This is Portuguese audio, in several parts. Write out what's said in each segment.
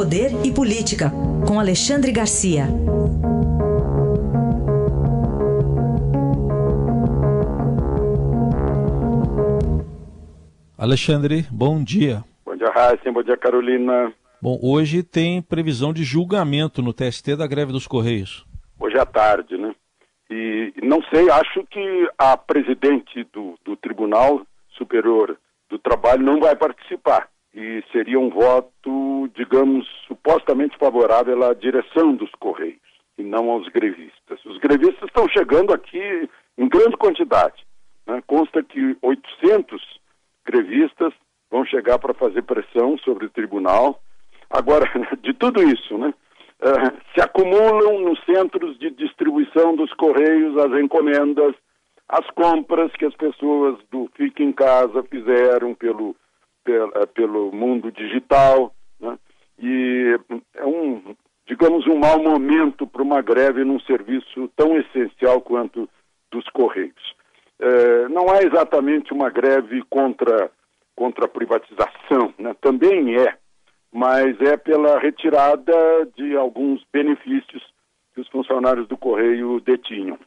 Poder e Política, com Alexandre Garcia. Alexandre, bom dia. Bom dia, Raíssa. Bom dia, Carolina. Bom, hoje tem previsão de julgamento no TST da greve dos Correios. Hoje à tarde, né? E não sei, acho que a presidente do, do Tribunal Superior do Trabalho não vai participar. E seria um voto, digamos, supostamente favorável à direção dos Correios e não aos grevistas. Os grevistas estão chegando aqui em grande quantidade. Né? Consta que 800 grevistas vão chegar para fazer pressão sobre o tribunal. Agora, de tudo isso, né? Uh, se acumulam nos centros de distribuição dos correios as encomendas, as compras que as pessoas do Fique em Casa fizeram pelo, pelo, pelo mundo digital, né? e é um, digamos, um mau momento para uma greve num serviço tão essencial quanto dos Correios. Uh, não é exatamente uma greve contra, contra a privatização, né? também é, mas é pela retirada de alguns benefícios que os funcionários do Correio detinham.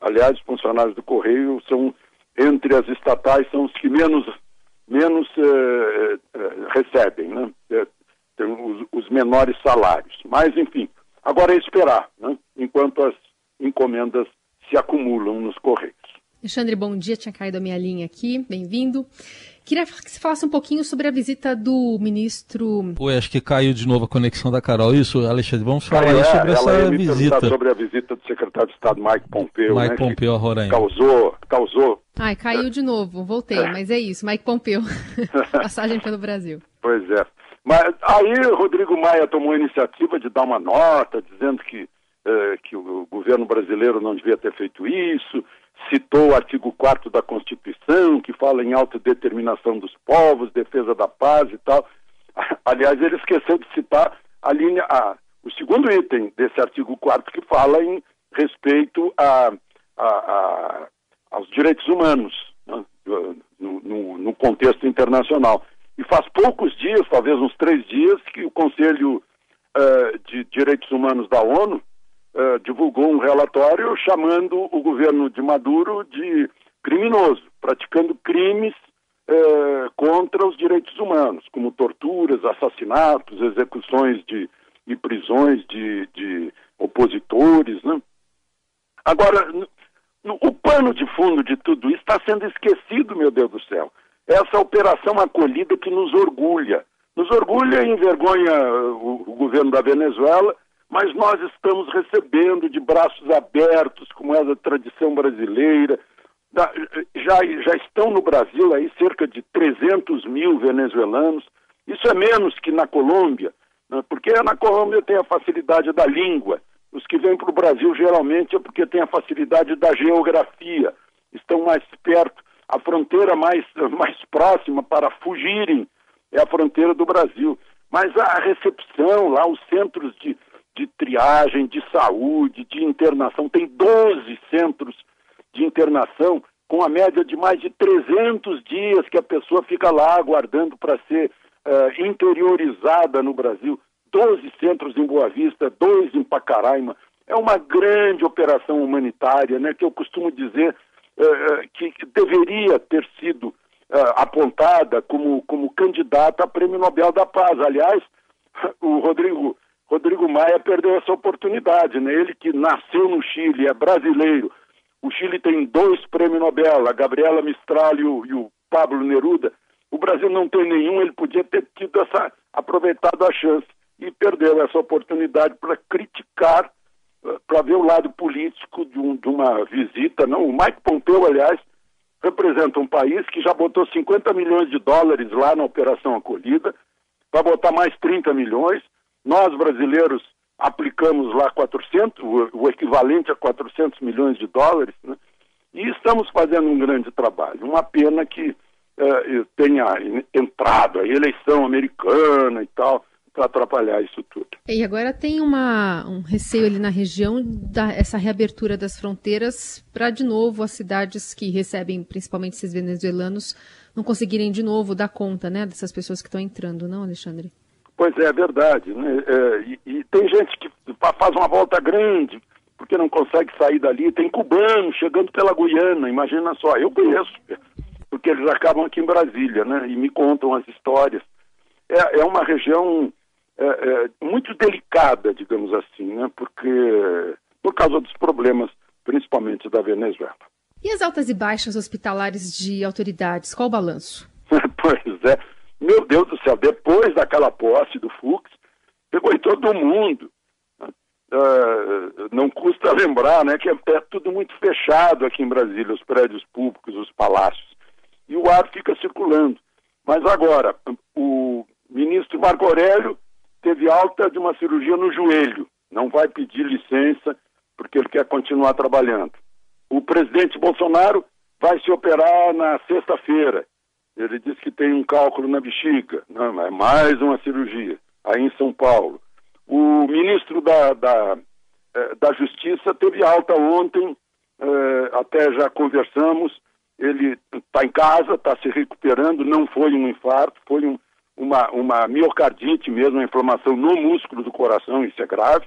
Aliás, os funcionários do Correio são, entre as estatais, são os que menos, menos eh, eh, recebem, né? Eh, tem os, os, menores salários. Mas, enfim, agora é esperar, né? enquanto as encomendas se acumulam nos Correios. Alexandre, bom dia. Tinha caído a minha linha aqui. Bem-vindo. Queria que você falasse um pouquinho sobre a visita do ministro. Pô, acho que caiu de novo a conexão da Carol. Isso, Alexandre, vamos falar aí sobre essa visita. Sobre a visita do secretário de Estado Mike Pompeo. Mike né, Pompeo a Roraima. Causou, causou. Ai, caiu de novo. Voltei, é. mas é isso. Mike Pompeo. Passagem pelo Brasil. Pois é. Mas aí Rodrigo Maia tomou a iniciativa de dar uma nota dizendo que, eh, que o governo brasileiro não devia ter feito isso citou o artigo 4 da Constituição, que fala em autodeterminação dos povos, defesa da paz e tal. Aliás, ele esqueceu de citar a linha, a, o segundo item desse artigo 4 que fala em respeito a, a, a aos direitos humanos né, no, no, no, contexto internacional. E faz poucos dias, talvez uns três dias, que o Conselho uh, de Direitos Humanos da ONU uh, divulgou um relatório chamando o governo de Maduro de criminoso, praticando crimes uh, contra os direitos humanos, como torturas, assassinatos, execuções de, e prisões de, de opositores. Né? Agora, o pano de fundo de tudo isso está sendo esquecido, meu Deus do céu. Essa operação acolhida que nos orgulha. Nos orgulha e envergonha o, o governo da Venezuela mas nós estamos recebendo de braços abertos, como é a tradição brasileira. Já, já estão no Brasil aí cerca de 300 mil venezuelanos. Isso é menos que na Colômbia, né? porque na Colômbia tem a facilidade da língua. Os que vêm para o Brasil geralmente é porque tem a facilidade da geografia, estão mais perto. A fronteira mais, mais próxima para fugirem é a fronteira do Brasil. Mas a recepção lá, os centros de, de triagem, de saúde, de internação. Tem 12 centros de internação com a média de mais de 300 dias que a pessoa fica lá aguardando para ser uh, interiorizada no Brasil. 12 centros em Boa Vista, dois em Pacaraima. É uma grande operação humanitária, né, que eu costumo dizer uh, que deveria ter sido uh, apontada como, como candidata a Prêmio Nobel da Paz. Aliás, o Rodrigo Rodrigo Maia perdeu essa oportunidade, né? Ele que nasceu no Chile, é brasileiro. O Chile tem dois prêmios Nobel, a Gabriela Mistral e o, e o Pablo Neruda. O Brasil não tem nenhum, ele podia ter tido essa, aproveitado a chance e perdeu essa oportunidade para criticar, eh, para ver o lado político de, um, de, uma visita. Não, o Mike Pompeu, aliás, representa um país que já botou 50 milhões de dólares lá na Operação Acolhida, vai botar mais 30 milhões, nós, brasileiros, aplicamos lá 400, o, equivalente a 400 milhões de dólares, né? e estamos fazendo um grande trabalho. Uma pena que eh, tenha entrado a eleição americana e tal, para atrapalhar isso tudo. E agora tem uma, um receio ali na região da essa reabertura das fronteiras para de novo as cidades que recebem principalmente esses venezuelanos não conseguirem de novo dar conta, né, dessas pessoas que estão entrando, não, Alexandre? Pois é, é verdade. Né? É, e, e, tem gente que faz uma volta grande porque não consegue sair dali. Tem cubano chegando pela Guiana, imagina só. Eu conheço, porque eles acabam aqui em Brasília, né? E me contam as histórias. É, é uma região é, é, muito delicada, digamos assim, né? Porque por causa dos problemas, principalmente da Venezuela. E as altas e baixas hospitalares de autoridades, qual o balanço? pois é. Meu Deus do céu, depois daquela posse do Fux, pegou em todo mundo. Uh, não custa lembrar né, que é, é, tudo muito fechado aqui em Brasília, os prédios públicos, os palácios. E o ar fica circulando. Mas agora, o ministro Marco Aurélio teve alta de uma cirurgia no joelho. Não vai pedir licença porque ele quer continuar trabalhando. O presidente Bolsonaro vai se operar na sexta-feira. Ele disse que tem um cálculo na bexiga. Não, é mais uma cirurgia, aí em São Paulo. O ministro da, da, eh, da Justiça teve alta ontem, eh, até já conversamos. Ele está em casa, está se recuperando, não foi um infarto, foi um, uma, uma miocardite mesmo, uma inflamação no músculo do coração, isso é grave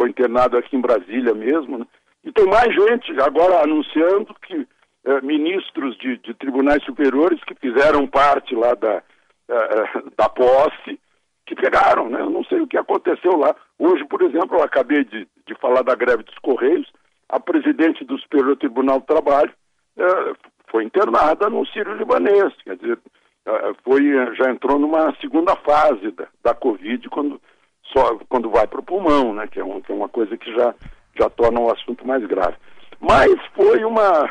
foi internado aqui em Brasília mesmo. Né? E tem mais gente agora anunciando que eh, ministros de, de, tribunais superiores que fizeram parte lá da, eh, da posse, que pegaram, né? Eu não sei o que aconteceu lá. Hoje, por exemplo, eu acabei de, de falar da greve dos Correios, a presidente do Superior Tribunal do Trabalho eh, foi internada no Sírio Libanês, quer dizer, eh, foi, já entrou numa segunda fase da, da Covid, quando só quando vai para o pulmão, né? Que é, um, que é, uma coisa que já, já torna o assunto mais grave. Mas foi uma,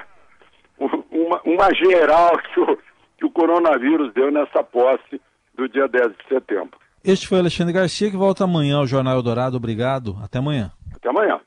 uma, uma geral que o, que o coronavírus deu nessa posse do dia 10 de setembro. Este foi Alexandre Garcia, que volta amanhã ao Jornal Eldorado. Obrigado. Até amanhã. Até amanhã.